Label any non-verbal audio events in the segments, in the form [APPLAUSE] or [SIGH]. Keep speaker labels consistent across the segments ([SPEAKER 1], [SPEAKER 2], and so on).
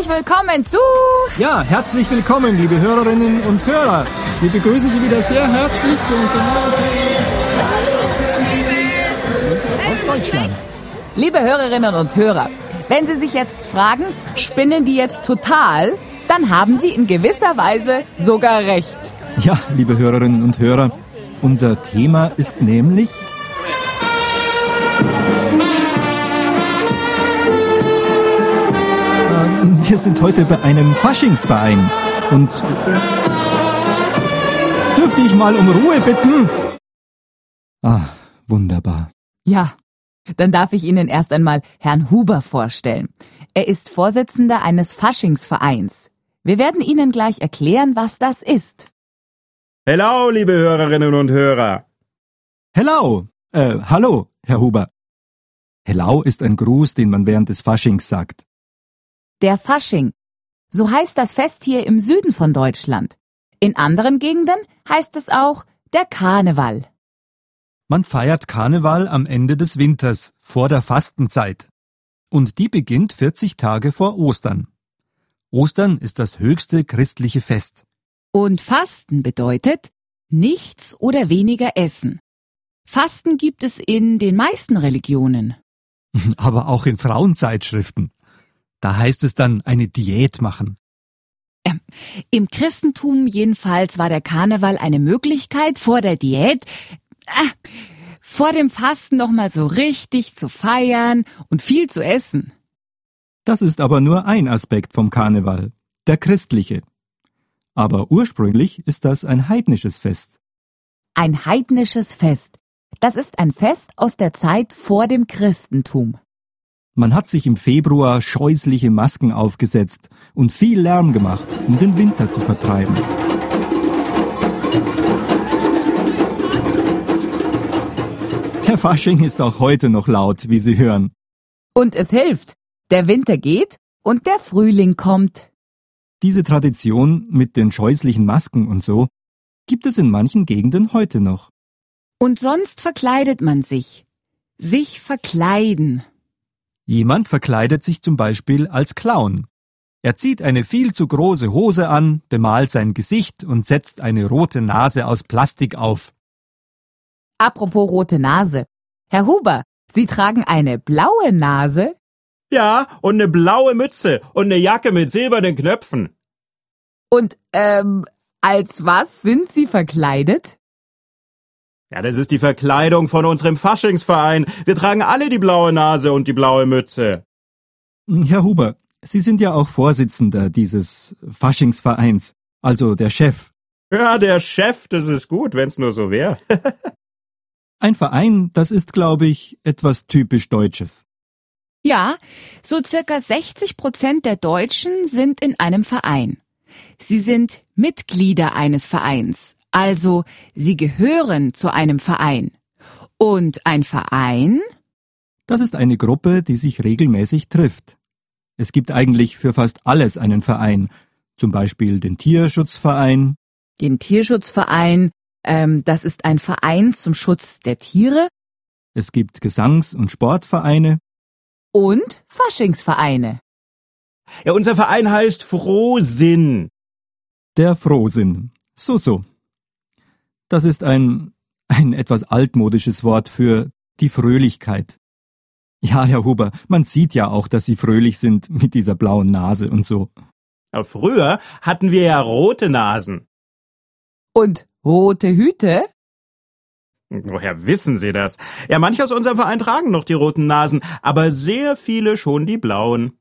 [SPEAKER 1] Herzlich willkommen zu
[SPEAKER 2] Ja, herzlich willkommen, liebe Hörerinnen und Hörer. Wir begrüßen Sie wieder sehr herzlich zu unserem neuen aus Deutschland.
[SPEAKER 1] Liebe Hörerinnen und Hörer, wenn Sie sich jetzt fragen, spinnen die jetzt total, dann haben Sie in gewisser Weise sogar recht.
[SPEAKER 2] Ja, liebe Hörerinnen und Hörer, unser Thema ist nämlich Wir sind heute bei einem Faschingsverein und dürfte ich mal um Ruhe bitten? Ah, wunderbar.
[SPEAKER 1] Ja, dann darf ich Ihnen erst einmal Herrn Huber vorstellen. Er ist Vorsitzender eines Faschingsvereins. Wir werden Ihnen gleich erklären, was das ist.
[SPEAKER 3] Hello, liebe Hörerinnen und Hörer.
[SPEAKER 2] Hello, äh, hallo, Herr Huber. Hello ist ein Gruß, den man während des Faschings sagt.
[SPEAKER 1] Der Fasching. So heißt das Fest hier im Süden von Deutschland. In anderen Gegenden heißt es auch der Karneval.
[SPEAKER 2] Man feiert Karneval am Ende des Winters, vor der Fastenzeit. Und die beginnt 40 Tage vor Ostern. Ostern ist das höchste christliche Fest.
[SPEAKER 1] Und Fasten bedeutet nichts oder weniger essen. Fasten gibt es in den meisten Religionen. [LAUGHS]
[SPEAKER 2] Aber auch in Frauenzeitschriften. Da heißt es dann eine Diät machen.
[SPEAKER 1] Im Christentum jedenfalls war der Karneval eine Möglichkeit, vor der Diät, ah, vor dem Fasten nochmal so richtig zu feiern und viel zu essen.
[SPEAKER 2] Das ist aber nur ein Aspekt vom Karneval, der christliche. Aber ursprünglich ist das ein heidnisches Fest.
[SPEAKER 1] Ein heidnisches Fest. Das ist ein Fest aus der Zeit vor dem Christentum.
[SPEAKER 2] Man hat sich im Februar scheußliche Masken aufgesetzt und viel Lärm gemacht, um den Winter zu vertreiben. Der Fasching ist auch heute noch laut, wie Sie hören.
[SPEAKER 1] Und es hilft. Der Winter geht und der Frühling kommt.
[SPEAKER 2] Diese Tradition mit den scheußlichen Masken und so gibt es in manchen Gegenden heute noch.
[SPEAKER 1] Und sonst verkleidet man sich. Sich verkleiden.
[SPEAKER 2] Jemand verkleidet sich zum Beispiel als Clown. Er zieht eine viel zu große Hose an, bemalt sein Gesicht und setzt eine rote Nase aus Plastik auf.
[SPEAKER 1] Apropos rote Nase. Herr Huber, Sie tragen eine blaue Nase?
[SPEAKER 3] Ja, und eine blaue Mütze und eine Jacke mit silbernen Knöpfen.
[SPEAKER 1] Und, ähm, als was sind Sie verkleidet?
[SPEAKER 3] Ja, das ist die Verkleidung von unserem Faschingsverein. Wir tragen alle die blaue Nase und die blaue Mütze.
[SPEAKER 2] Herr Huber, Sie sind ja auch Vorsitzender dieses Faschingsvereins, also der Chef.
[SPEAKER 3] Ja, der Chef, das ist gut, wenn's nur so wär. [LAUGHS]
[SPEAKER 2] Ein Verein, das ist, glaube ich, etwas typisch Deutsches.
[SPEAKER 1] Ja, so circa 60 Prozent der Deutschen sind in einem Verein. Sie sind Mitglieder eines Vereins, also sie gehören zu einem Verein. Und ein Verein?
[SPEAKER 2] Das ist eine Gruppe, die sich regelmäßig trifft. Es gibt eigentlich für fast alles einen Verein, zum Beispiel den Tierschutzverein,
[SPEAKER 1] Den Tierschutzverein, ähm, das ist ein Verein zum Schutz der Tiere
[SPEAKER 2] es gibt Gesangs- und Sportvereine,
[SPEAKER 1] und Faschingsvereine.
[SPEAKER 3] Ja, unser Verein heißt Frohsinn.
[SPEAKER 2] der Frohsinn. So, so. Das ist ein, ein etwas altmodisches Wort für die Fröhlichkeit. Ja, Herr Huber, man sieht ja auch, dass Sie fröhlich sind mit dieser blauen Nase und so.
[SPEAKER 3] Ja, früher hatten wir ja rote Nasen.
[SPEAKER 1] Und rote Hüte?
[SPEAKER 3] Woher wissen Sie das? Ja, manche aus unserem Verein tragen noch die roten Nasen, aber sehr viele schon die blauen.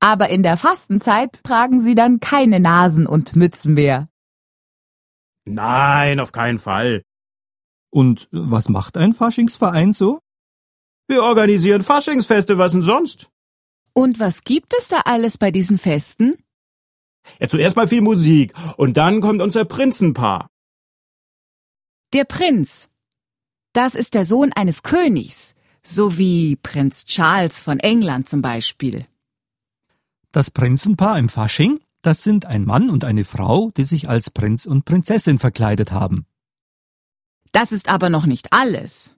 [SPEAKER 1] Aber in der Fastenzeit tragen sie dann keine Nasen und Mützen mehr.
[SPEAKER 3] Nein, auf keinen Fall.
[SPEAKER 2] Und was macht ein Faschingsverein so?
[SPEAKER 3] Wir organisieren Faschingsfeste, was denn sonst?
[SPEAKER 1] Und was gibt es da alles bei diesen Festen?
[SPEAKER 3] Ja, zuerst mal viel Musik und dann kommt unser Prinzenpaar.
[SPEAKER 1] Der Prinz. Das ist der Sohn eines Königs, so wie Prinz Charles von England zum Beispiel.
[SPEAKER 2] Das Prinzenpaar im Fasching, das sind ein Mann und eine Frau, die sich als Prinz und Prinzessin verkleidet haben.
[SPEAKER 1] Das ist aber noch nicht alles.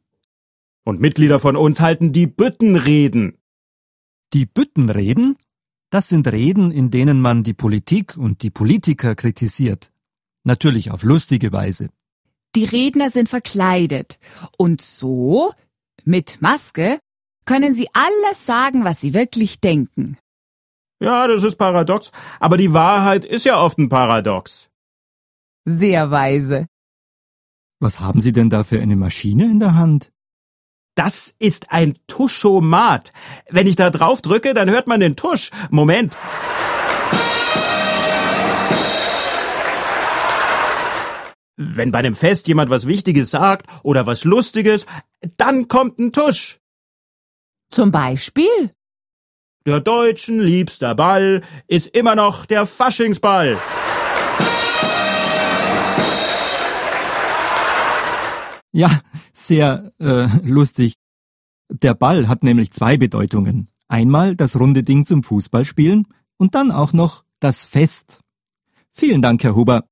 [SPEAKER 3] Und Mitglieder von uns halten die Büttenreden.
[SPEAKER 2] Die Büttenreden? Das sind Reden, in denen man die Politik und die Politiker kritisiert. Natürlich auf lustige Weise.
[SPEAKER 1] Die Redner sind verkleidet. Und so, mit Maske, können sie alles sagen, was sie wirklich denken.
[SPEAKER 3] Ja, das ist paradox, aber die Wahrheit ist ja oft ein Paradox.
[SPEAKER 1] Sehr weise.
[SPEAKER 2] Was haben Sie denn da für eine Maschine in der Hand?
[SPEAKER 3] Das ist ein Tuschomat. Wenn ich da drauf drücke, dann hört man den Tusch. Moment. Wenn bei einem Fest jemand was Wichtiges sagt oder was Lustiges, dann kommt ein Tusch.
[SPEAKER 1] Zum Beispiel?
[SPEAKER 3] Der Deutschen liebster Ball ist immer noch der Faschingsball.
[SPEAKER 2] Ja, sehr äh, lustig. Der Ball hat nämlich zwei Bedeutungen. Einmal das runde Ding zum Fußballspielen und dann auch noch das Fest. Vielen Dank, Herr Huber.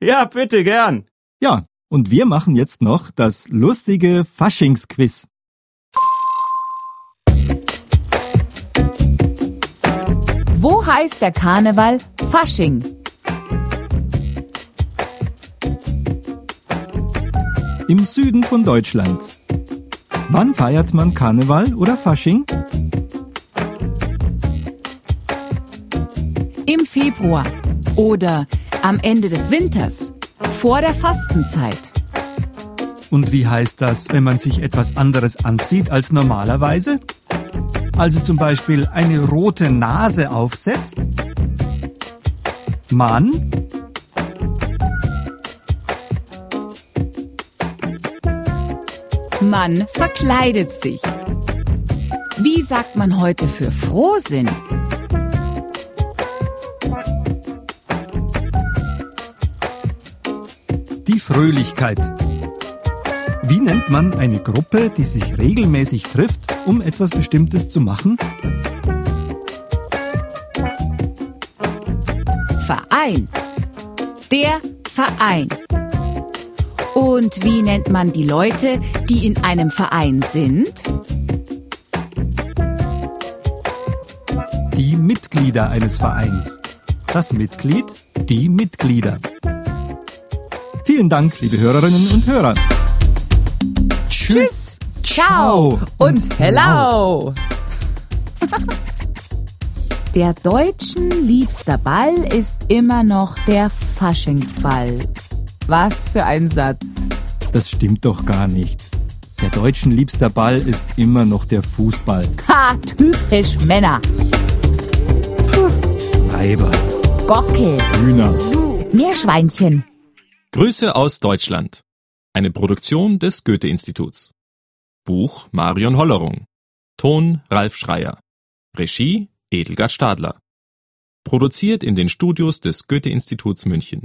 [SPEAKER 3] Ja, bitte gern.
[SPEAKER 2] Ja, und wir machen jetzt noch das lustige Faschingsquiz.
[SPEAKER 1] Heißt der Karneval Fasching?
[SPEAKER 2] Im Süden von Deutschland. Wann feiert man Karneval oder Fasching?
[SPEAKER 1] Im Februar oder am Ende des Winters, vor der Fastenzeit.
[SPEAKER 2] Und wie heißt das, wenn man sich etwas anderes anzieht als normalerweise? Also zum Beispiel eine rote Nase aufsetzt? Man
[SPEAKER 1] Man verkleidet sich. Wie sagt man heute für Frohsinn?
[SPEAKER 2] Die Fröhlichkeit. Wie nennt man eine Gruppe, die sich regelmäßig trifft, um etwas Bestimmtes zu machen?
[SPEAKER 1] Verein. Der Verein. Und wie nennt man die Leute, die in einem Verein sind?
[SPEAKER 2] Die Mitglieder eines Vereins. Das Mitglied, die Mitglieder. Vielen Dank, liebe Hörerinnen und Hörer. Tschüss,
[SPEAKER 1] ciao und hello. [LAUGHS] Der Deutschen liebster Ball ist immer noch der Faschingsball. Was für ein Satz.
[SPEAKER 2] Das stimmt doch gar nicht. Der Deutschen liebster Ball ist immer noch der Fußball. [LAUGHS]
[SPEAKER 1] Ha, typisch Männer.
[SPEAKER 2] Weiber,
[SPEAKER 1] Gockel.
[SPEAKER 2] Hühner.
[SPEAKER 1] Meerschweinchen.
[SPEAKER 4] Grüße aus Deutschland. Eine Produktion des Goethe-Instituts. Buch Marion Hollerung. Ton Ralf Schreier. Regie Edelgard Stadler. Produziert in den Studios des Goethe-Instituts München.